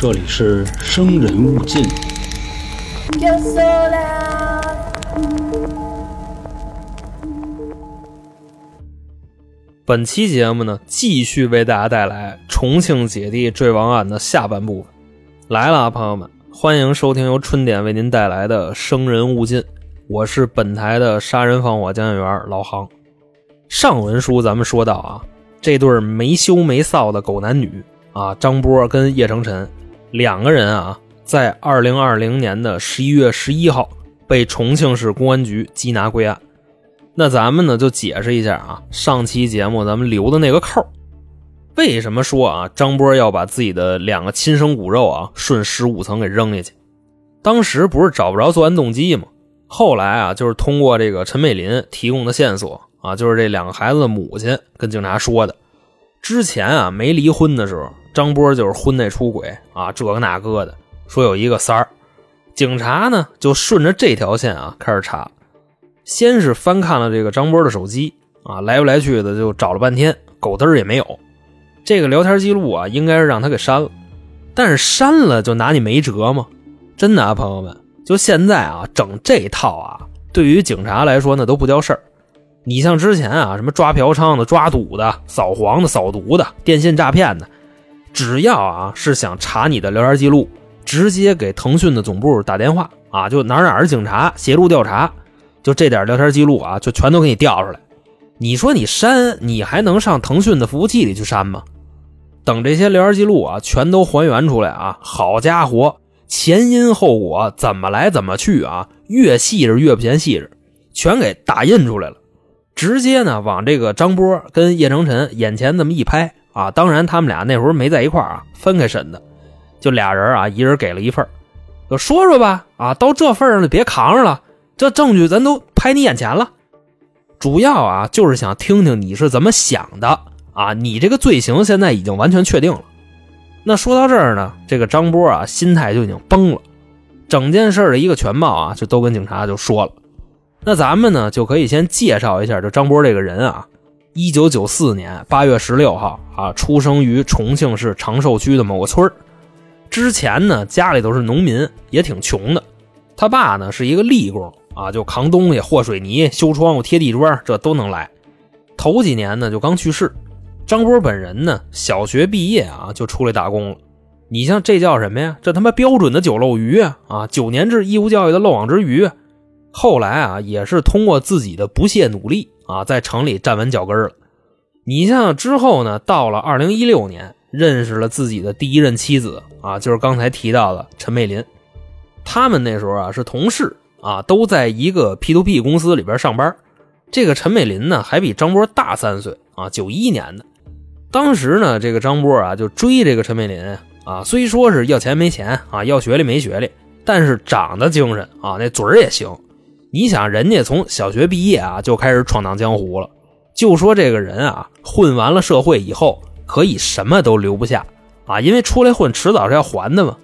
这里是生人勿近。Yo sola. 本期节目呢，继续为大家带来重庆姐弟坠亡案的下半部分。来了啊，朋友们，欢迎收听由春点为您带来的《生人勿近》，我是本台的杀人放火讲解员老杭。上文书咱们说到啊，这对没羞没臊的狗男女啊，张波跟叶成晨两个人啊，在二零二零年的十一月十一号被重庆市公安局缉拿归案。那咱们呢就解释一下啊，上期节目咱们留的那个扣，为什么说啊张波要把自己的两个亲生骨肉啊顺十五层给扔下去？当时不是找不着作案动机吗？后来啊，就是通过这个陈美林提供的线索啊，就是这两个孩子的母亲跟警察说的，之前啊没离婚的时候，张波就是婚内出轨啊，这个那个的，说有一个三儿，警察呢就顺着这条线啊开始查。先是翻看了这个张波的手机啊，来不来去的就找了半天，狗嘚儿也没有。这个聊天记录啊，应该是让他给删了，但是删了就拿你没辙吗？真的啊，朋友们，就现在啊，整这套啊，对于警察来说那都不叫事儿。你像之前啊，什么抓嫖娼的、抓赌的、扫黄的、扫毒的、电信诈骗的，只要啊是想查你的聊天记录，直接给腾讯的总部打电话啊，就哪哪儿警察协助调查。就这点聊天记录啊，就全都给你调出来。你说你删，你还能上腾讯的服务器里去删吗？等这些聊天记录啊，全都还原出来啊，好家伙，前因后果怎么来怎么去啊，越细致越不嫌细致，全给打印出来了。直接呢，往这个张波跟叶成晨眼前这么一拍啊，当然他们俩那时候没在一块啊，分开审的，就俩人啊，一人给了一份就说说吧啊，到这份上了，别扛着了。这证据咱都拍你眼前了，主要啊就是想听听你是怎么想的啊！你这个罪行现在已经完全确定了。那说到这儿呢，这个张波啊心态就已经崩了，整件事的一个全貌啊就都跟警察就说了。那咱们呢就可以先介绍一下这张波这个人啊，一九九四年八月十六号啊出生于重庆市长寿区的某个村儿，之前呢家里都是农民，也挺穷的。他爸呢是一个力工。啊，就扛东西、和水泥、修窗户、贴地砖，这都能来。头几年呢，就刚去世。张波本人呢，小学毕业啊，就出来打工了。你像这叫什么呀？这他妈标准的九漏鱼！啊，九年制义务教育的漏网之鱼。后来啊，也是通过自己的不懈努力啊，在城里站稳脚跟了。你像之后呢，到了二零一六年，认识了自己的第一任妻子啊，就是刚才提到的陈美林。他们那时候啊是同事。啊，都在一个 P to P 公司里边上班。这个陈美林呢，还比张波大三岁啊，九一年的。当时呢，这个张波啊，就追这个陈美林啊，虽说是要钱没钱啊，要学历没学历，但是长得精神啊，那嘴儿也行。你想，人家从小学毕业啊，就开始闯荡江湖了。就说这个人啊，混完了社会以后，可以什么都留不下啊，因为出来混，迟早是要还的嘛。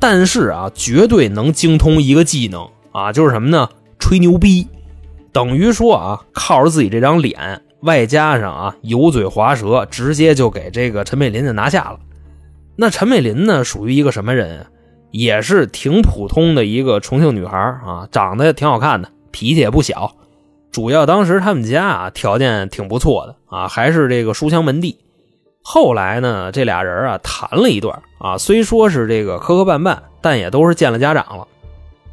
但是啊，绝对能精通一个技能。啊，就是什么呢？吹牛逼，等于说啊，靠着自己这张脸，外加上啊油嘴滑舌，直接就给这个陈美林就拿下了。那陈美林呢，属于一个什么人？也是挺普通的一个重庆女孩啊，长得挺好看的，脾气也不小。主要当时他们家啊条件挺不错的啊，还是这个书香门第。后来呢，这俩人啊谈了一段啊，虽说是这个磕磕绊绊，但也都是见了家长了。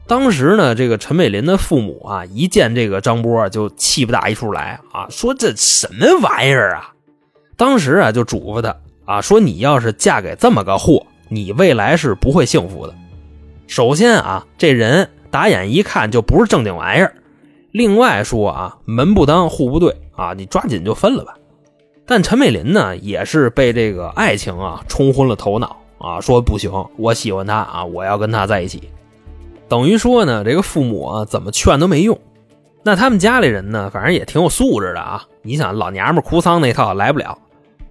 当时呢，这个陈美林的父母啊，一见这个张波就气不打一处来啊，说这什么玩意儿啊！当时啊，就嘱咐他啊，说你要是嫁给这么个货，你未来是不会幸福的。首先啊，这人打眼一看就不是正经玩意儿。另外说啊，门不当户不对啊，你抓紧就分了吧。但陈美林呢，也是被这个爱情啊冲昏了头脑啊，说不行，我喜欢他啊，我要跟他在一起。等于说呢，这个父母啊怎么劝都没用。那他们家里人呢，反正也挺有素质的啊。你想，老娘们哭丧那套来不了，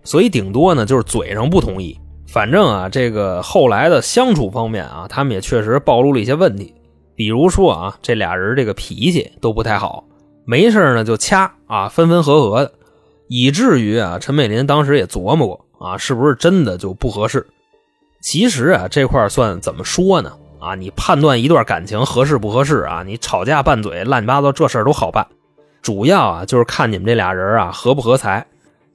所以顶多呢就是嘴上不同意。反正啊，这个后来的相处方面啊，他们也确实暴露了一些问题。比如说啊，这俩人这个脾气都不太好，没事呢就掐啊，分分合合的，以至于啊，陈美林当时也琢磨过啊，是不是真的就不合适。其实啊，这块算怎么说呢？啊，你判断一段感情合适不合适啊？你吵架拌嘴乱七八糟这事儿都好办，主要啊就是看你们这俩人啊合不合财。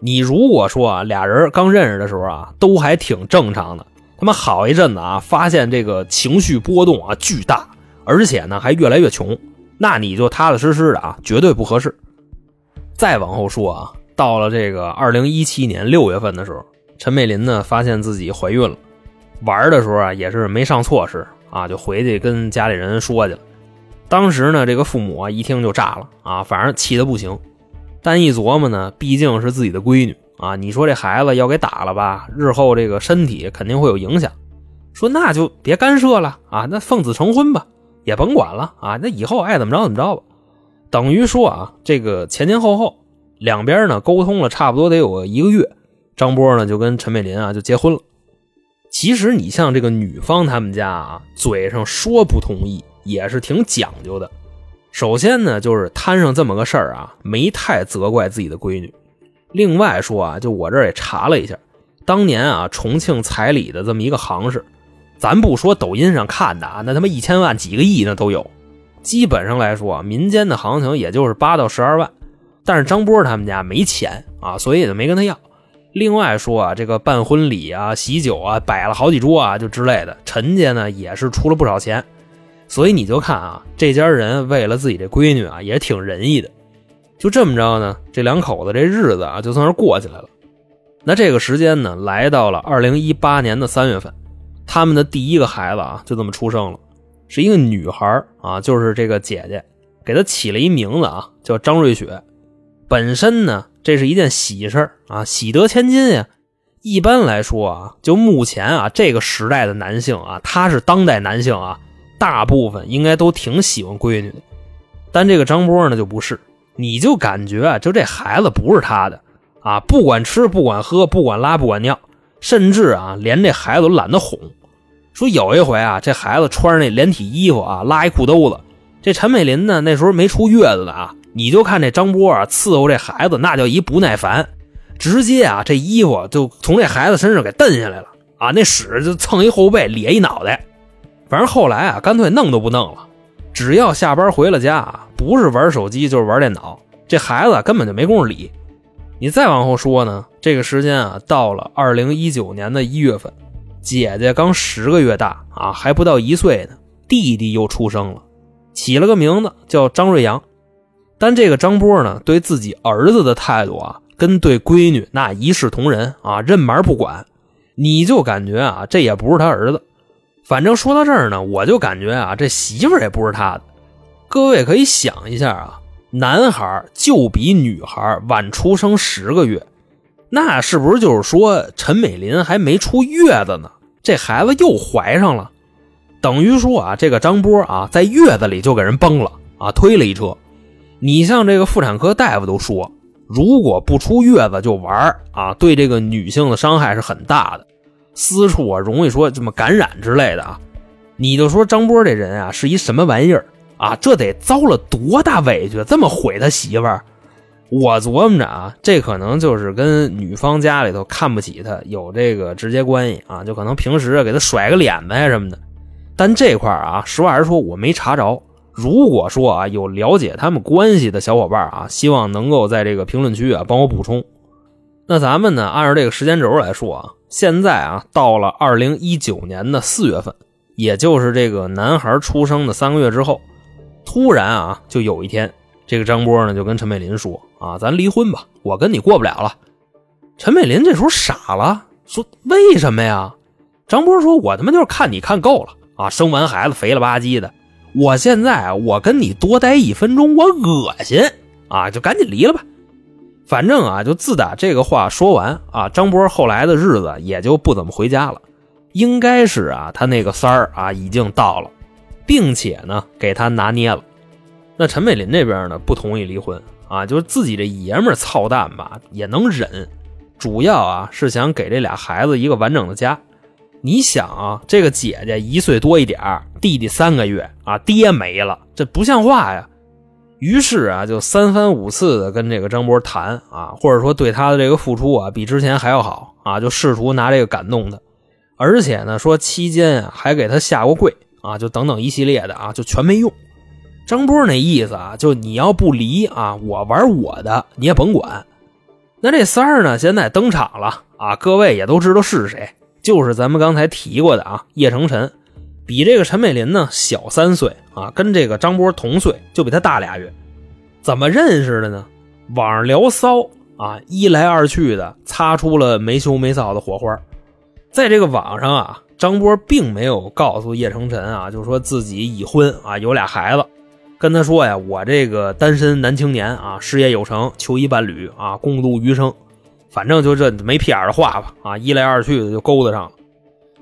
你如果说啊俩人刚认识的时候啊都还挺正常的，他妈好一阵子啊发现这个情绪波动啊巨大，而且呢还越来越穷，那你就踏踏实实的啊绝对不合适。再往后说啊，到了这个二零一七年六月份的时候，陈美林呢发现自己怀孕了，玩的时候啊也是没上措施啊，就回去跟家里人说去了。当时呢这个父母啊一听就炸了啊，反正气得不行。但一琢磨呢，毕竟是自己的闺女啊，你说这孩子要给打了吧，日后这个身体肯定会有影响。说那就别干涉了啊，那奉子成婚吧，也甭管了啊，那以后爱怎么着怎么着吧。等于说啊，这个前前后后两边呢沟通了差不多得有一个月，张波呢就跟陈美林啊就结婚了。其实你像这个女方他们家啊，嘴上说不同意，也是挺讲究的。首先呢，就是摊上这么个事儿啊，没太责怪自己的闺女。另外说啊，就我这儿也查了一下，当年啊重庆彩礼的这么一个行市，咱不说抖音上看的啊，那他妈一千万、几个亿那都有。基本上来说，民间的行情也就是八到十二万。但是张波他们家没钱啊，所以也就没跟他要。另外说啊，这个办婚礼啊、喜酒啊，摆了好几桌啊，就之类的，陈家呢也是出了不少钱。所以你就看啊，这家人为了自己这闺女啊，也挺仁义的。就这么着呢，这两口子这日子啊，就算是过起来了。那这个时间呢，来到了二零一八年的三月份，他们的第一个孩子啊，就这么出生了，是一个女孩啊，就是这个姐姐给她起了一名字啊，叫张瑞雪。本身呢，这是一件喜事啊，喜得千金呀。一般来说啊，就目前啊这个时代的男性啊，他是当代男性啊。大部分应该都挺喜欢闺女的，但这个张波呢就不是，你就感觉啊，就这孩子不是他的啊，不管吃不管喝不管拉不管尿，甚至啊连这孩子都懒得哄。说有一回啊，这孩子穿着那连体衣服啊，拉一裤兜子，这陈美林呢那时候没出月子呢啊，你就看这张波啊伺候这孩子那叫一不耐烦，直接啊这衣服就从这孩子身上给蹬下来了啊，那屎就蹭一后背咧一脑袋。反正后来啊，干脆弄都不弄了。只要下班回了家啊，不是玩手机就是玩电脑，这孩子根本就没工夫理。你再往后说呢，这个时间啊，到了二零一九年的一月份，姐姐刚十个月大啊，还不到一岁呢，弟弟又出生了，起了个名字叫张瑞阳。但这个张波呢，对自己儿子的态度啊，跟对闺女那一视同仁啊，任门不管。你就感觉啊，这也不是他儿子。反正说到这儿呢，我就感觉啊，这媳妇儿也不是他的。各位可以想一下啊，男孩就比女孩晚出生十个月，那是不是就是说陈美林还没出月子呢，这孩子又怀上了？等于说啊，这个张波啊，在月子里就给人崩了啊，推了一车。你像这个妇产科大夫都说，如果不出月子就玩啊，对这个女性的伤害是很大的。私处啊，容易说这么感染之类的啊，你就说张波这人啊是一什么玩意儿啊？这得遭了多大委屈，这么毁他媳妇儿？我琢磨着啊，这可能就是跟女方家里头看不起他有这个直接关系啊，就可能平时给他甩个脸子呀什么的。但这块啊，实话实说，我没查着。如果说啊有了解他们关系的小伙伴啊，希望能够在这个评论区啊帮我补充。那咱们呢，按照这个时间轴来说啊，现在啊，到了二零一九年的四月份，也就是这个男孩出生的三个月之后，突然啊，就有一天，这个张波呢就跟陈美林说啊，咱离婚吧，我跟你过不了了。陈美林这时候傻了，说为什么呀？张波说，我他妈就是看你看够了啊，生完孩子肥了吧唧的，我现在我跟你多待一分钟，我恶心啊，就赶紧离了吧。反正啊，就自打这个话说完啊，张波后来的日子也就不怎么回家了。应该是啊，他那个三儿啊已经到了，并且呢给他拿捏了。那陈美林这边呢不同意离婚啊，就是自己这爷们儿操蛋吧也能忍，主要啊是想给这俩孩子一个完整的家。你想啊，这个姐姐一岁多一点弟弟三个月啊，爹没了，这不像话呀。于是啊，就三番五次的跟这个张波谈啊，或者说对他的这个付出啊，比之前还要好啊，就试图拿这个感动他。而且呢说期间啊还给他下过跪啊，就等等一系列的啊，就全没用。张波那意思啊，就你要不离啊，我玩我的，你也甭管。那这三儿呢，现在登场了啊，各位也都知道是谁，就是咱们刚才提过的啊，叶成晨，比这个陈美林呢小三岁啊，跟这个张波同岁，就比他大俩月。怎么认识的呢？网上聊骚啊，一来二去的擦出了没羞没臊的火花。在这个网上啊，张波并没有告诉叶成晨啊，就说自己已婚啊，有俩孩子。跟他说呀，我这个单身男青年啊，事业有成，求一伴侣啊，共度余生。反正就这没屁眼的话吧，啊，一来二去的就勾搭上了。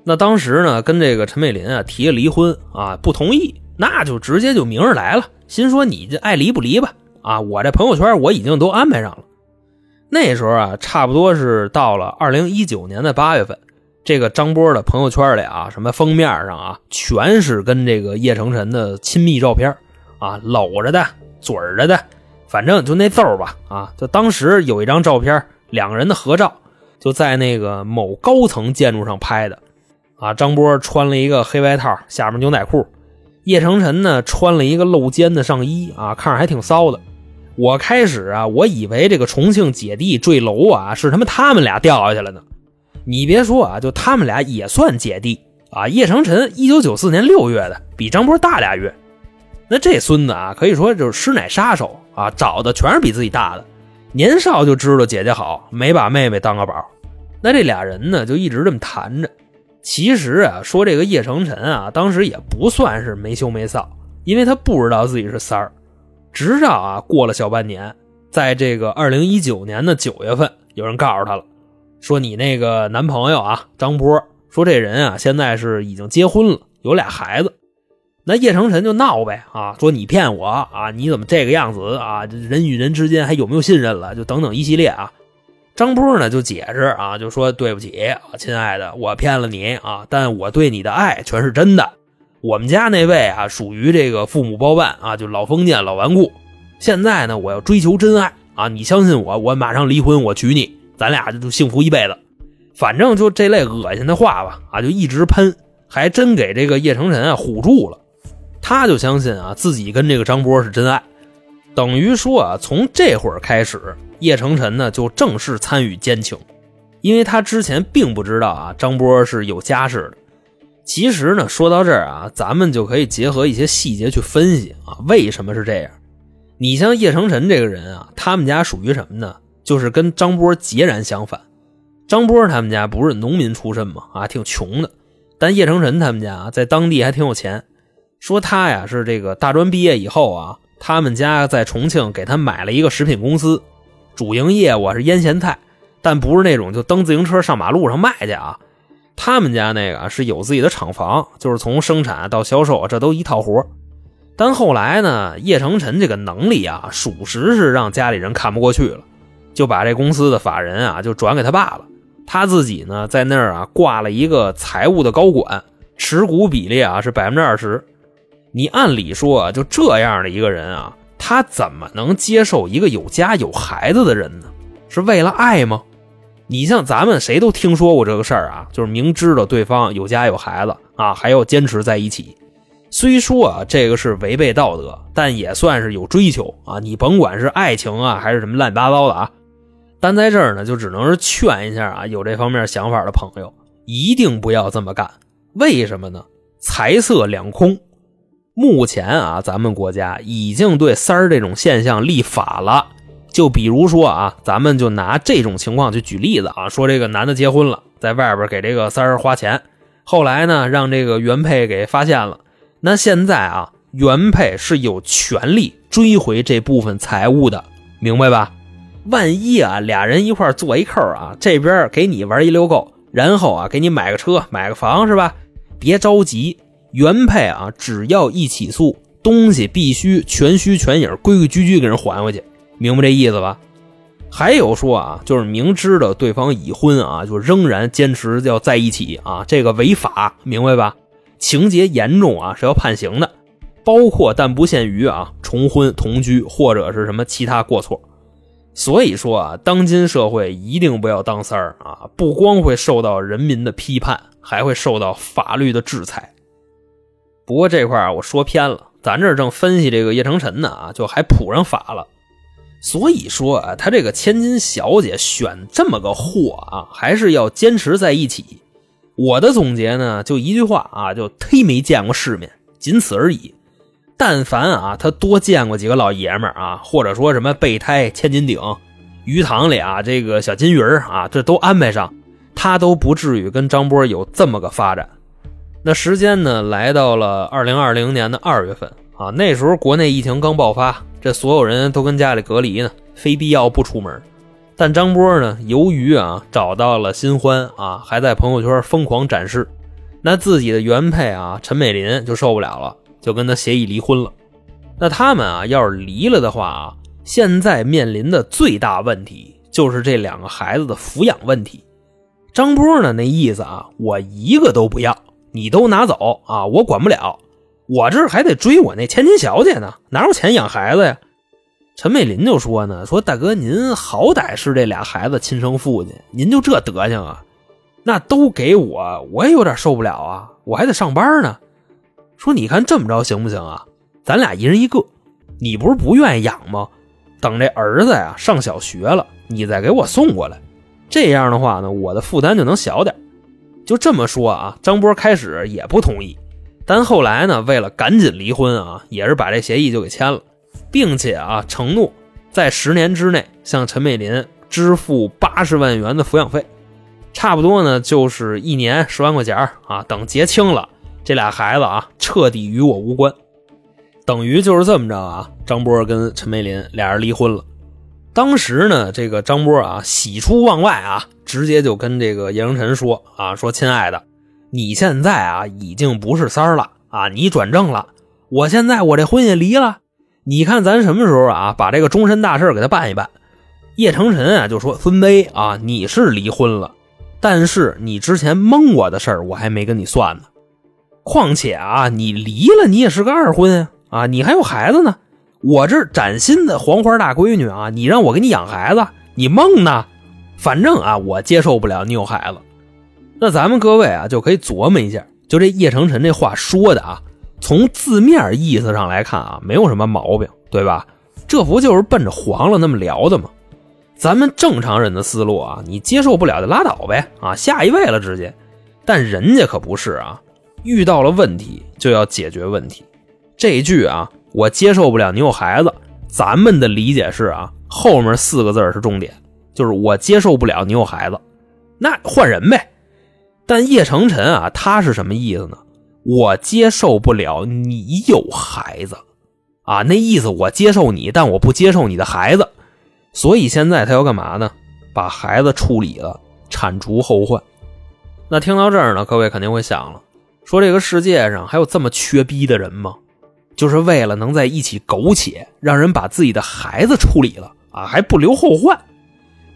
那当时呢，跟这个陈美林啊提了离婚啊，不同意，那就直接就明着来了，心说你这爱离不离吧，啊，我这朋友圈我已经都安排上了。那时候啊，差不多是到了二零一九年的八月份，这个张波的朋友圈里啊，什么封面上啊，全是跟这个叶成晨的亲密照片。啊，搂着的，嘴着的，反正就那揍吧。啊，就当时有一张照片，两个人的合照，就在那个某高层建筑上拍的。啊，张波穿了一个黑外套，下面牛仔裤；叶成晨呢，穿了一个露肩的上衣。啊，看着还挺骚的。我开始啊，我以为这个重庆姐弟坠楼啊，是他妈他们俩掉下去了呢。你别说啊，就他们俩也算姐弟啊。叶成晨一九九四年六月的，比张波大俩月。那这孙子啊，可以说就是师奶杀手啊，找的全是比自己大的，年少就知道姐姐好，没把妹妹当个宝。那这俩人呢，就一直这么谈着。其实啊，说这个叶成晨啊，当时也不算是没羞没臊，因为他不知道自己是三儿。直到啊，过了小半年，在这个二零一九年的九月份，有人告诉他了，说你那个男朋友啊，张波，说这人啊，现在是已经结婚了，有俩孩子。那叶成晨就闹呗啊，说你骗我啊，你怎么这个样子啊？人与人之间还有没有信任了？就等等一系列啊。张波呢就解释啊，就说对不起啊，亲爱的，我骗了你啊，但我对你的爱全是真的。我们家那位啊，属于这个父母包办啊，就老封建老顽固。现在呢，我要追求真爱啊，你相信我，我马上离婚，我娶你，咱俩就幸福一辈子。反正就这类恶心的话吧啊，就一直喷，还真给这个叶成晨啊唬住了。他就相信啊，自己跟这个张波是真爱，等于说啊，从这会儿开始，叶成晨呢就正式参与奸情，因为他之前并不知道啊，张波是有家室的。其实呢，说到这儿啊，咱们就可以结合一些细节去分析啊，为什么是这样？你像叶成晨这个人啊，他们家属于什么呢？就是跟张波截然相反。张波他们家不是农民出身嘛，啊，挺穷的，但叶成晨他们家啊，在当地还挺有钱。说他呀是这个大专毕业以后啊，他们家在重庆给他买了一个食品公司，主营业务是腌咸菜，但不是那种就蹬自行车上马路上卖去啊。他们家那个是有自己的厂房，就是从生产到销售这都一套活。但后来呢，叶成晨这个能力啊，属实是让家里人看不过去了，就把这公司的法人啊就转给他爸了。他自己呢在那儿啊挂了一个财务的高管，持股比例啊是百分之二十。你按理说啊，就这样的一个人啊，他怎么能接受一个有家有孩子的人呢？是为了爱吗？你像咱们谁都听说过这个事儿啊，就是明知道对方有家有孩子啊，还要坚持在一起。虽说啊，这个是违背道德，但也算是有追求啊。你甭管是爱情啊，还是什么乱七八糟的啊，但在这儿呢，就只能是劝一下啊，有这方面想法的朋友，一定不要这么干。为什么呢？财色两空。目前啊，咱们国家已经对三儿这种现象立法了。就比如说啊，咱们就拿这种情况去举例子啊，说这个男的结婚了，在外边给这个三儿花钱，后来呢，让这个原配给发现了。那现在啊，原配是有权利追回这部分财物的，明白吧？万一啊，俩人一块做一扣啊，这边给你玩一溜够，然后啊，给你买个车、买个房，是吧？别着急。原配啊，只要一起诉，东西必须全虚全影、规规矩矩给人还回去，明白这意思吧？还有说啊，就是明知道对方已婚啊，就仍然坚持要在一起啊，这个违法，明白吧？情节严重啊，是要判刑的，包括但不限于啊，重婚、同居或者是什么其他过错。所以说啊，当今社会一定不要当三儿啊，不光会受到人民的批判还会受到法律的制裁。不过这块啊，我说偏了，咱这正分析这个叶成晨呢啊，就还谱上法了。所以说啊，他这个千金小姐选这么个货啊，还是要坚持在一起。我的总结呢，就一句话啊，就忒没见过世面，仅此而已。但凡啊，他多见过几个老爷们啊，或者说什么备胎、千斤顶、鱼塘里啊这个小金鱼儿啊，这都安排上，他都不至于跟张波有这么个发展。那时间呢，来到了二零二零年的二月份啊，那时候国内疫情刚爆发，这所有人都跟家里隔离呢，非必要不出门。但张波呢，由于啊找到了新欢啊，还在朋友圈疯狂展示，那自己的原配啊陈美琳就受不了了。就跟他协议离婚了，那他们啊，要是离了的话啊，现在面临的最大问题就是这两个孩子的抚养问题。张波呢，那意思啊，我一个都不要，你都拿走啊，我管不了，我这还得追我那千金小姐呢，哪有钱养孩子呀？陈美林就说呢，说大哥您好歹是这俩孩子亲生父亲，您就这德行啊？那都给我，我也有点受不了啊，我还得上班呢。说你看这么着行不行啊？咱俩一人一个，你不是不愿意养吗？等这儿子呀上小学了，你再给我送过来。这样的话呢，我的负担就能小点。就这么说啊，张波开始也不同意，但后来呢，为了赶紧离婚啊，也是把这协议就给签了，并且啊承诺在十年之内向陈美林支付八十万元的抚养费，差不多呢就是一年十万块钱啊。等结清了。这俩孩子啊，彻底与我无关，等于就是这么着啊。张波跟陈美林俩人离婚了。当时呢，这个张波啊，喜出望外啊，直接就跟这个叶成晨说啊：“说亲爱的，你现在啊，已经不是三儿了啊，你转正了。我现在我这婚也离了，你看咱什么时候啊，把这个终身大事给他办一办。”叶成晨啊，就说：“孙威啊，你是离婚了，但是你之前蒙我的事儿，我还没跟你算呢。”况且啊，你离了，你也是个二婚啊，你还有孩子呢。我这崭新的黄花大闺女啊，你让我给你养孩子，你蒙呢？反正啊，我接受不了你有孩子。那咱们各位啊，就可以琢磨一下，就这叶成晨这话说的啊，从字面意思上来看啊，没有什么毛病，对吧？这不就是奔着黄了那么聊的吗？咱们正常人的思路啊，你接受不了就拉倒呗啊，下一位了直接。但人家可不是啊。遇到了问题就要解决问题，这句啊，我接受不了你有孩子。咱们的理解是啊，后面四个字是重点，就是我接受不了你有孩子，那换人呗。但叶成晨啊，他是什么意思呢？我接受不了你有孩子啊，那意思我接受你，但我不接受你的孩子。所以现在他要干嘛呢？把孩子处理了，铲除后患。那听到这儿呢，各位肯定会想了。说这个世界上还有这么缺逼的人吗？就是为了能在一起苟且，让人把自己的孩子处理了啊，还不留后患。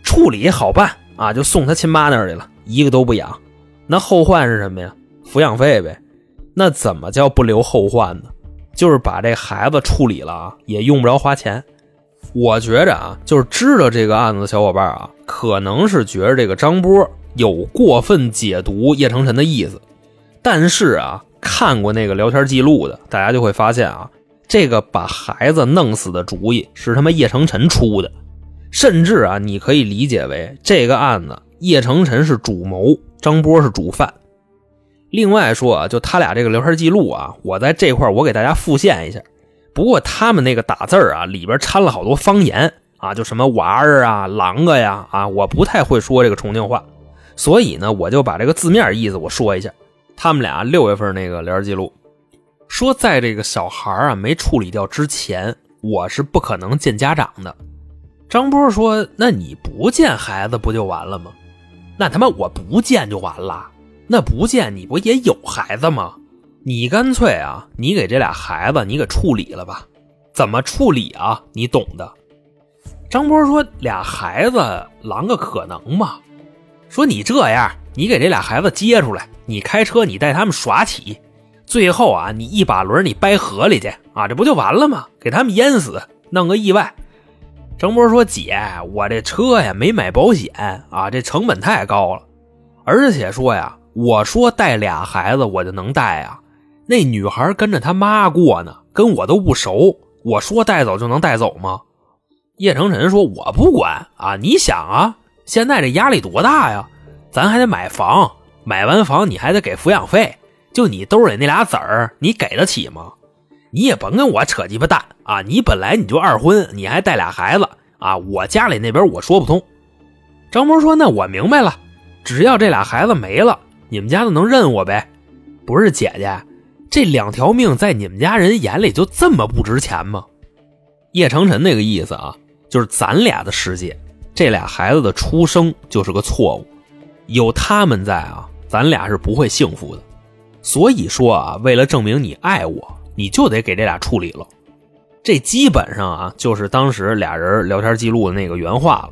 处理好办啊，就送他亲妈那儿去了，一个都不养。那后患是什么呀？抚养费呗。那怎么叫不留后患呢？就是把这孩子处理了啊，也用不着花钱。我觉着啊，就是知道这个案子的小伙伴啊，可能是觉着这个张波有过分解读叶成晨的意思。但是啊，看过那个聊天记录的，大家就会发现啊，这个把孩子弄死的主意是他妈叶成晨出的，甚至啊，你可以理解为这个案子叶成晨是主谋，张波是主犯。另外说啊，就他俩这个聊天记录啊，我在这块我给大家复现一下。不过他们那个打字啊，里边掺了好多方言啊，就什么娃儿啊、狼个呀啊，我不太会说这个重庆话，所以呢，我就把这个字面意思我说一下。他们俩六月份那个聊天记录，说在这个小孩啊没处理掉之前，我是不可能见家长的。张波说：“那你不见孩子不就完了吗？那他妈我不见就完了？那不见你不也有孩子吗？你干脆啊，你给这俩孩子你给处理了吧？怎么处理啊？你懂的。”张波说：“俩孩子啷个可能吗？说你这样。”你给这俩孩子接出来，你开车，你带他们耍起，最后啊，你一把轮你掰河里去啊，这不就完了吗？给他们淹死，弄个意外。张波说：“姐，我这车呀没买保险啊，这成本太高了，而且说呀，我说带俩孩子我就能带啊？那女孩跟着他妈过呢，跟我都不熟，我说带走就能带走吗？叶成晨说：“我不管啊！你想啊，现在这压力多大呀？咱还得买房，买完房你还得给抚养费，就你兜里那俩子儿，你给得起吗？你也甭跟我扯鸡巴蛋啊！你本来你就二婚，你还带俩孩子啊！我家里那边我说不通。”张波说：“那我明白了，只要这俩孩子没了，你们家就能认我呗？不是姐姐，这两条命在你们家人眼里就这么不值钱吗？”叶成晨那个意思啊。就是咱俩的世界，这俩孩子的出生就是个错误，有他们在啊，咱俩是不会幸福的。所以说啊，为了证明你爱我，你就得给这俩处理了。这基本上啊，就是当时俩人聊天记录的那个原话了。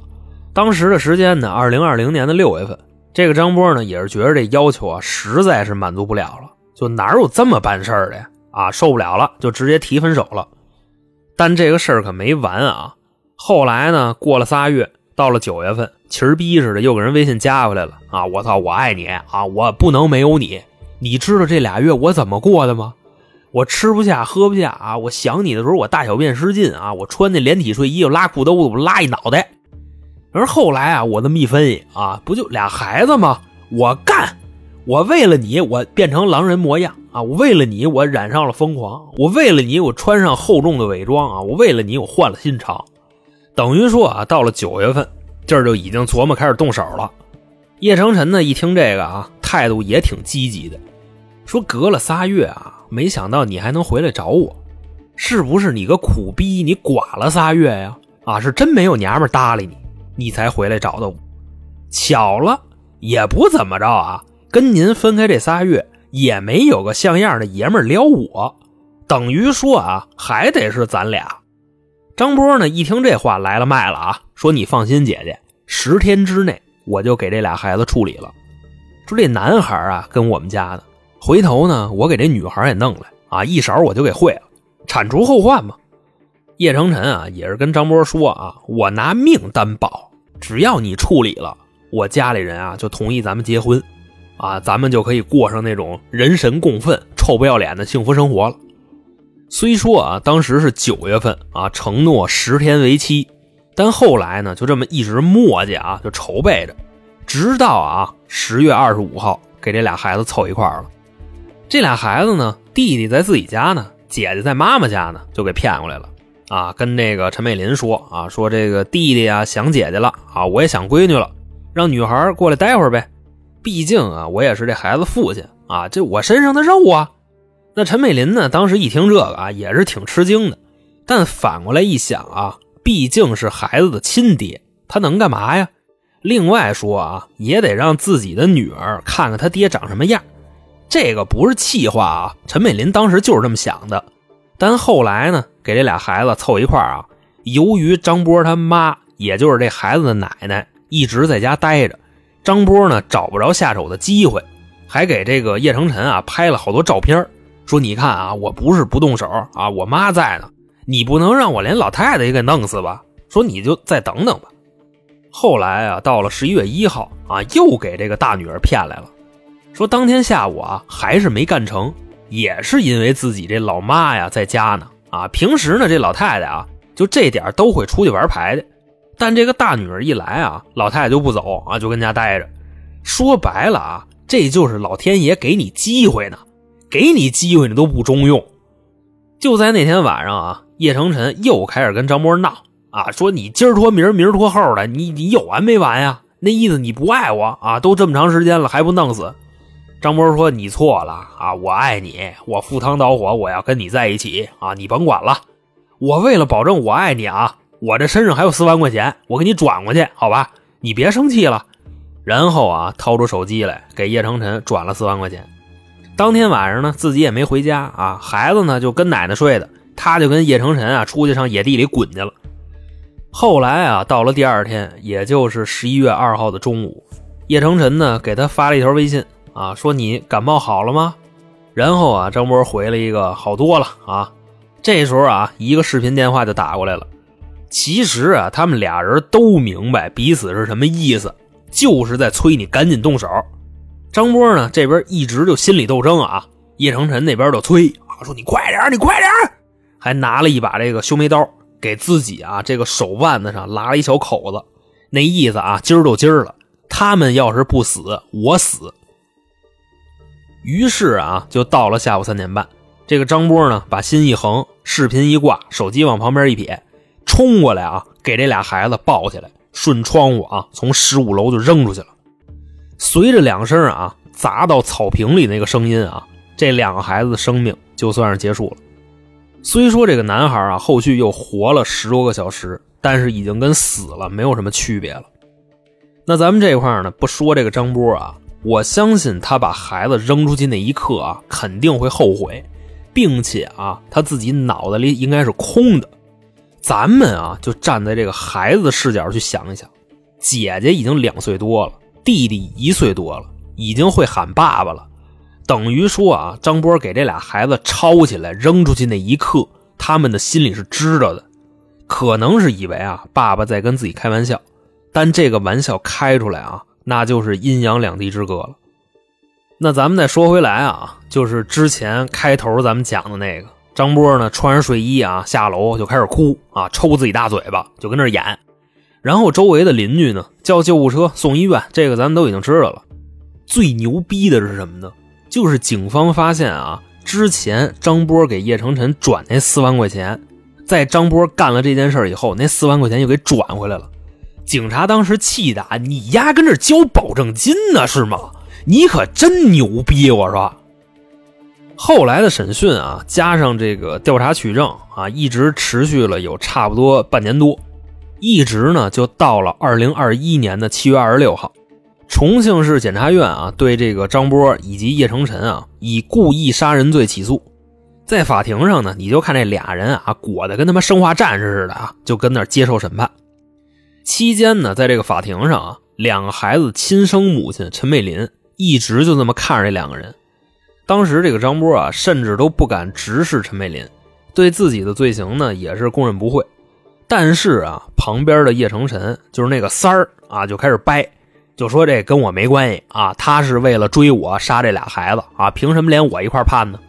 当时的时间呢，二零二零年的六月份，这个张波呢也是觉得这要求啊实在是满足不了了，就哪有这么办事的呀？啊，受不了了，就直接提分手了。但这个事儿可没完啊。后来呢？过了仨月，到了九月份，气儿逼似的又给人微信加回来了啊！我操，我爱你啊！我不能没有你。你知道这俩月我怎么过的吗？我吃不下喝不下啊！我想你的时候，我大小便失禁啊！我穿那连体睡衣，我拉裤兜子，我拉一脑袋。而后来啊，我这么一分析啊，不就俩孩子吗？我干！我为了你，我变成狼人模样啊！我为了你，我染上了疯狂！我为了你，我穿上厚重的伪装啊！我为了你，我换了心肠。等于说啊，到了九月份，这儿就已经琢磨开始动手了。叶成晨呢，一听这个啊，态度也挺积极的，说隔了仨月啊，没想到你还能回来找我，是不是你个苦逼？你寡了仨月呀？啊，是真没有娘们搭理你，你才回来找的我。巧了，也不怎么着啊，跟您分开这仨月，也没有个像样的爷们撩我，等于说啊，还得是咱俩。张波呢？一听这话来了脉了啊！说你放心，姐姐，十天之内我就给这俩孩子处理了。说这男孩啊，跟我们家的，回头呢，我给这女孩也弄来啊，一勺我就给会了，铲除后患嘛。叶成晨啊，也是跟张波说啊，我拿命担保，只要你处理了，我家里人啊就同意咱们结婚，啊，咱们就可以过上那种人神共愤、臭不要脸的幸福生活了。虽说啊，当时是九月份啊，承诺十天为期，但后来呢，就这么一直磨叽啊，就筹备着，直到啊十月二十五号给这俩孩子凑一块了。这俩孩子呢，弟弟在自己家呢，姐姐在妈妈家呢，就给骗过来了啊。跟那个陈美林说啊，说这个弟弟啊想姐姐了啊，我也想闺女了，让女孩过来待会儿呗。毕竟啊，我也是这孩子父亲啊，这我身上的肉啊。那陈美林呢？当时一听这个啊，也是挺吃惊的。但反过来一想啊，毕竟是孩子的亲爹，他能干嘛呀？另外说啊，也得让自己的女儿看看他爹长什么样。这个不是气话啊，陈美林当时就是这么想的。但后来呢，给这俩孩子凑一块啊，由于张波他妈，也就是这孩子的奶奶，一直在家待着，张波呢找不着下手的机会，还给这个叶成晨啊拍了好多照片说你看啊，我不是不动手啊，我妈在呢，你不能让我连老太太也给弄死吧？说你就再等等吧。后来啊，到了十一月一号啊，又给这个大女儿骗来了，说当天下午啊，还是没干成，也是因为自己这老妈呀在家呢啊。平时呢，这老太太啊，就这点都会出去玩牌的，但这个大女儿一来啊，老太太就不走啊，就跟家待着。说白了啊，这就是老天爷给你机会呢。给你机会你都不中用，就在那天晚上啊，叶成晨又开始跟张波闹啊，说你今儿拖明儿，明儿拖后的，你你有完没完呀？那意思你不爱我啊？都这么长时间了还不弄死？张波说你错了啊，我爱你，我赴汤蹈火，我要跟你在一起啊，你甭管了。我为了保证我爱你啊，我这身上还有四万块钱，我给你转过去，好吧？你别生气了。然后啊，掏出手机来给叶成晨转了四万块钱。当天晚上呢，自己也没回家啊，孩子呢就跟奶奶睡的，他就跟叶成晨啊出去上野地里滚去了。后来啊，到了第二天，也就是十一月二号的中午，叶成晨呢给他发了一条微信啊，说你感冒好了吗？然后啊，张波回了一个好多了啊。这时候啊，一个视频电话就打过来了。其实啊，他们俩人都明白彼此是什么意思，就是在催你赶紧动手。张波呢这边一直就心理斗争啊，叶成晨那边就催啊，说你快点，你快点，还拿了一把这个修眉刀给自己啊这个手腕子上拉了一小口子，那意思啊，今儿就今儿了，他们要是不死，我死。于是啊，就到了下午三点半，这个张波呢把心一横，视频一挂，手机往旁边一撇，冲过来啊，给这俩孩子抱起来，顺窗户啊从十五楼就扔出去了。随着两声啊砸到草坪里那个声音啊，这两个孩子的生命就算是结束了。虽说这个男孩啊后续又活了十多个小时，但是已经跟死了没有什么区别了。那咱们这块呢不说这个张波啊，我相信他把孩子扔出去那一刻啊，肯定会后悔，并且啊他自己脑子里应该是空的。咱们啊就站在这个孩子的视角去想一想，姐姐已经两岁多了。弟弟一岁多了，已经会喊爸爸了，等于说啊，张波给这俩孩子抄起来扔出去那一刻，他们的心里是知道的，可能是以为啊，爸爸在跟自己开玩笑，但这个玩笑开出来啊，那就是阴阳两地之隔了。那咱们再说回来啊，就是之前开头咱们讲的那个张波呢，穿上睡衣啊，下楼就开始哭啊，抽自己大嘴巴，就跟那演。然后周围的邻居呢叫救护车送医院，这个咱们都已经知道了。最牛逼的是什么呢？就是警方发现啊，之前张波给叶成晨转那四万块钱，在张波干了这件事以后，那四万块钱又给转回来了。警察当时气的啊，你丫跟这交保证金呢是吗？你可真牛逼！我说。后来的审讯啊，加上这个调查取证啊，一直持续了有差不多半年多。一直呢，就到了二零二一年的七月二十六号，重庆市检察院啊，对这个张波以及叶成晨啊，以故意杀人罪起诉。在法庭上呢，你就看这俩人啊，裹得跟他妈生化战士似的啊，就跟那接受审判。期间呢，在这个法庭上啊，两个孩子亲生母亲陈美林一直就这么看着这两个人。当时这个张波啊，甚至都不敢直视陈美林，对自己的罪行呢，也是供认不讳。但是啊，旁边的叶成晨就是那个三儿啊，就开始掰，就说这跟我没关系啊，他是为了追我杀这俩孩子啊，凭什么连我一块判呢？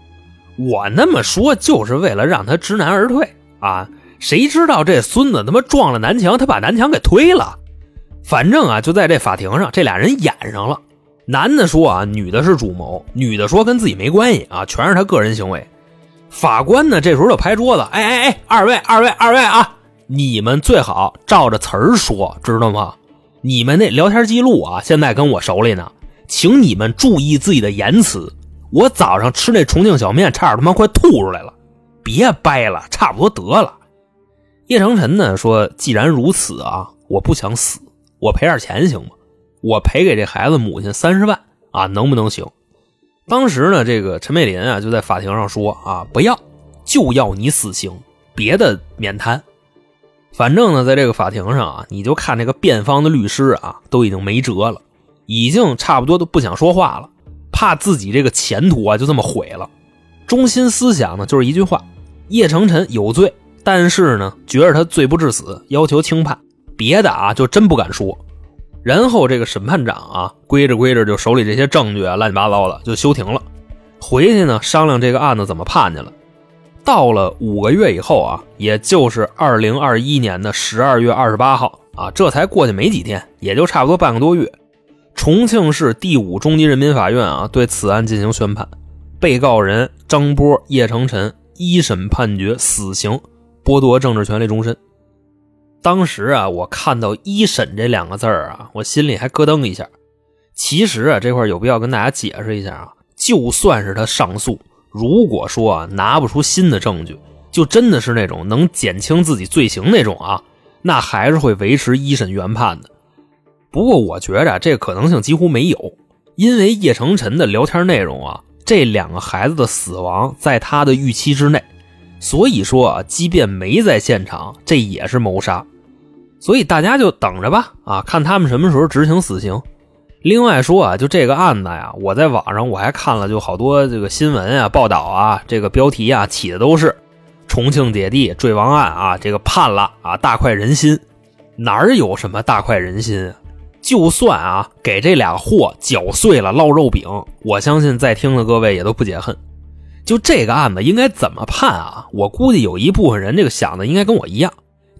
我那么说就是为了让他知难而退啊！谁知道这孙子他妈撞了南墙，他把南墙给推了。反正啊，就在这法庭上，这俩人演上了。男的说啊，女的是主谋；女的说跟自己没关系啊，全是他个人行为。法官呢，这时候就拍桌子，哎哎哎，二位二位二位啊！你们最好照着词儿说，知道吗？你们那聊天记录啊，现在跟我手里呢，请你们注意自己的言辞。我早上吃那重庆小面，差点他妈快吐出来了。别掰了，差不多得了。叶成晨呢说：“既然如此啊，我不想死，我赔点钱行吗？我赔给这孩子母亲三十万啊，能不能行？”当时呢，这个陈美林啊就在法庭上说：“啊，不要，就要你死刑，别的免谈。”反正呢，在这个法庭上啊，你就看这个辩方的律师啊，都已经没辙了，已经差不多都不想说话了，怕自己这个前途啊就这么毁了。中心思想呢就是一句话：叶成晨有罪，但是呢，觉着他罪不至死，要求轻判。别的啊，就真不敢说。然后这个审判长啊，归着归着就手里这些证据啊，乱七八糟的就休庭了，回去呢商量这个案子怎么判去了。到了五个月以后啊，也就是二零二一年的十二月二十八号啊，这才过去没几天，也就差不多半个多月。重庆市第五中级人民法院啊，对此案进行宣判，被告人张波、叶成晨一审判决死刑，剥夺政治权利终身。当时啊，我看到“一审”这两个字啊，我心里还咯噔一下。其实啊，这块有必要跟大家解释一下啊，就算是他上诉。如果说啊拿不出新的证据，就真的是那种能减轻自己罪行那种啊，那还是会维持一审原判的。不过我觉着这可能性几乎没有，因为叶成晨的聊天内容啊，这两个孩子的死亡在他的预期之内，所以说啊，即便没在现场，这也是谋杀。所以大家就等着吧，啊，看他们什么时候执行死刑。另外说啊，就这个案子呀，我在网上我还看了，就好多这个新闻啊、报道啊，这个标题啊起的都是“重庆姐弟坠亡案”啊，这个判了啊，大快人心。哪儿有什么大快人心啊？就算啊给这俩货搅碎了烙肉饼，我相信在听的各位也都不解恨。就这个案子应该怎么判啊？我估计有一部分人这个想的应该跟我一样，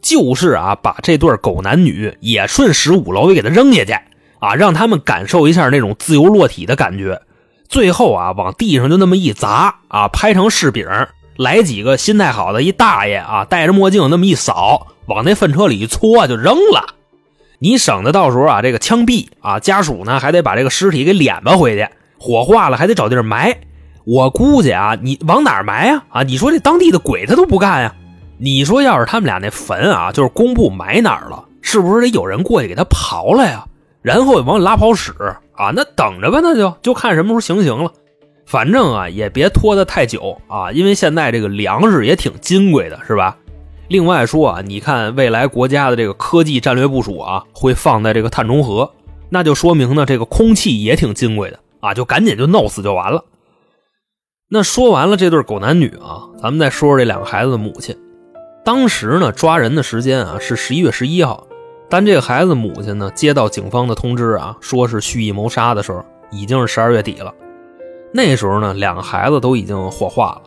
就是啊把这对狗男女也顺十五楼给给他扔下去啊，让他们感受一下那种自由落体的感觉。最后啊往地上就那么一砸啊，拍成柿饼，来几个心态好的一大爷啊，戴着墨镜那么一扫，往那粪车里一搓就扔了。你省得到时候啊这个枪毙啊，家属呢还得把这个尸体给敛吧回去，火化了还得找地儿埋。我估计啊，你往哪儿埋呀？啊，你说这当地的鬼他都不干呀？你说要是他们俩那坟啊，就是公布埋哪儿了，是不是得有人过去给他刨了呀？然后往里拉泡屎啊？那等着吧，那就就看什么时候行刑了。反正啊，也别拖得太久啊，因为现在这个粮食也挺金贵的，是吧？另外说啊，你看未来国家的这个科技战略部署啊，会放在这个碳中和，那就说明呢，这个空气也挺金贵的啊，就赶紧就弄死就完了。那说完了这对狗男女啊，咱们再说说这两个孩子的母亲。当时呢，抓人的时间啊是十一月十一号，但这个孩子母亲呢接到警方的通知啊，说是蓄意谋杀的时候，已经是十二月底了。那时候呢，两个孩子都已经火化了。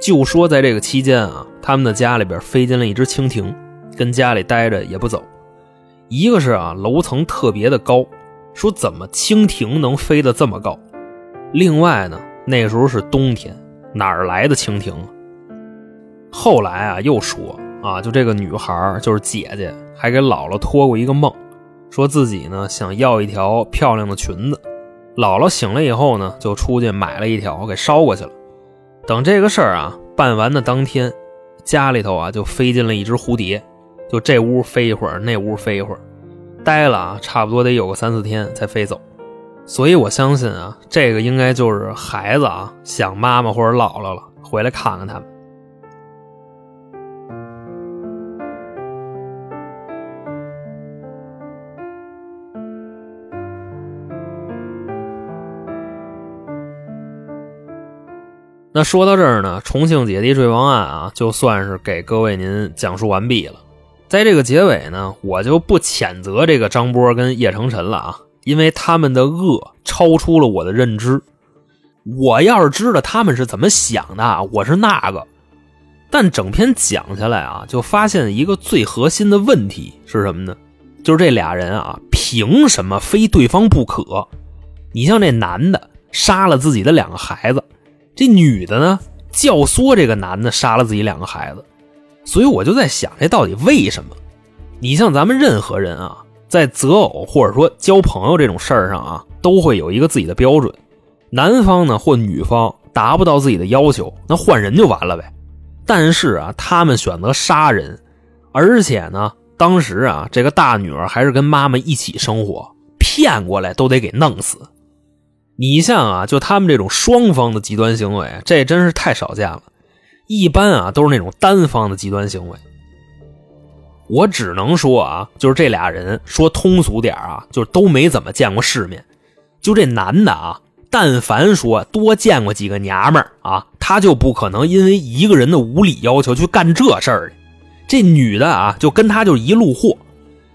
就说在这个期间啊，他们的家里边飞进了一只蜻蜓，跟家里待着也不走。一个是啊，楼层特别的高，说怎么蜻蜓能飞得这么高？另外呢？那时候是冬天，哪儿来的蜻蜓？后来啊，又说啊，就这个女孩就是姐姐，还给姥姥托过一个梦，说自己呢想要一条漂亮的裙子。姥姥醒了以后呢，就出去买了一条，给捎过去了。等这个事儿啊办完的当天，家里头啊就飞进了一只蝴蝶，就这屋飞一会儿，那屋飞一会儿，待了啊差不多得有个三四天才飞走。所以，我相信啊，这个应该就是孩子啊想妈妈或者姥姥了，回来看看他们。那说到这儿呢，重庆姐弟坠亡案啊，就算是给各位您讲述完毕了。在这个结尾呢，我就不谴责这个张波跟叶成晨了啊。因为他们的恶超出了我的认知，我要是知道他们是怎么想的，我是那个。但整篇讲下来啊，就发现一个最核心的问题是什么呢？就是这俩人啊，凭什么非对方不可？你像这男的杀了自己的两个孩子，这女的呢教唆这个男的杀了自己两个孩子，所以我就在想，这到底为什么？你像咱们任何人啊。在择偶或者说交朋友这种事儿上啊，都会有一个自己的标准。男方呢或女方达不到自己的要求，那换人就完了呗。但是啊，他们选择杀人，而且呢，当时啊，这个大女儿还是跟妈妈一起生活，骗过来都得给弄死。你像啊，就他们这种双方的极端行为，这真是太少见了。一般啊，都是那种单方的极端行为。我只能说啊，就是这俩人说通俗点啊，就是都没怎么见过世面。就这男的啊，但凡说多见过几个娘们儿啊，他就不可能因为一个人的无理要求去干这事儿这女的啊，就跟他就一路货，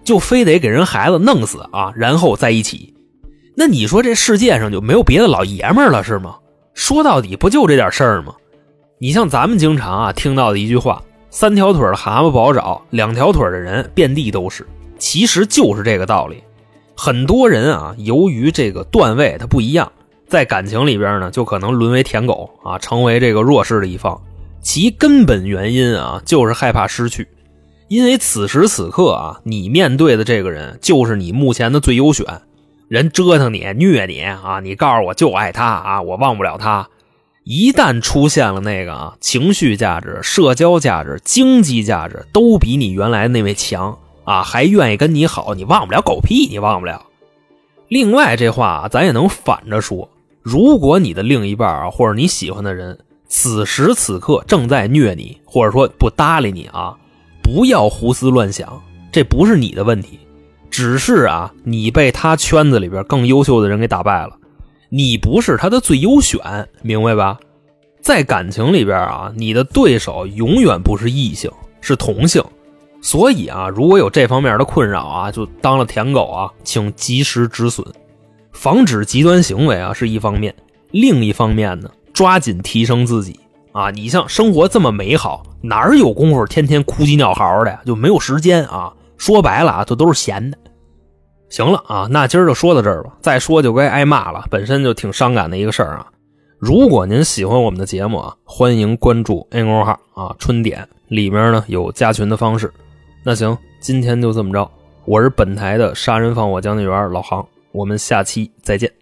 就非得给人孩子弄死啊，然后在一起。那你说这世界上就没有别的老爷们儿了是吗？说到底不就这点事儿吗？你像咱们经常啊听到的一句话。三条腿的蛤蟆不好找，两条腿的人遍地都是。其实就是这个道理。很多人啊，由于这个段位他不一样，在感情里边呢，就可能沦为舔狗啊，成为这个弱势的一方。其根本原因啊，就是害怕失去。因为此时此刻啊，你面对的这个人就是你目前的最优选。人折腾你、虐你啊，你告诉我就爱他啊，我忘不了他。一旦出现了那个啊，情绪价值、社交价值、经济价值都比你原来那位强啊，还愿意跟你好，你忘不了狗屁，你忘不了。另外这话，咱也能反着说：如果你的另一半啊，或者你喜欢的人，此时此刻正在虐你，或者说不搭理你啊，不要胡思乱想，这不是你的问题，只是啊，你被他圈子里边更优秀的人给打败了。你不是他的最优选，明白吧？在感情里边啊，你的对手永远不是异性，是同性。所以啊，如果有这方面的困扰啊，就当了舔狗啊，请及时止损，防止极端行为啊是一方面，另一方面呢，抓紧提升自己啊。你像生活这么美好，哪有功夫天天哭鸡尿嚎的呀？就没有时间啊。说白了啊，这都是闲的。行了啊，那今儿就说到这儿吧。再说就该挨骂了，本身就挺伤感的一个事儿啊。如果您喜欢我们的节目啊，欢迎关注 A 公号啊，春点里面呢有加群的方式。那行，今天就这么着。我是本台的杀人放火讲解员老航，我们下期再见。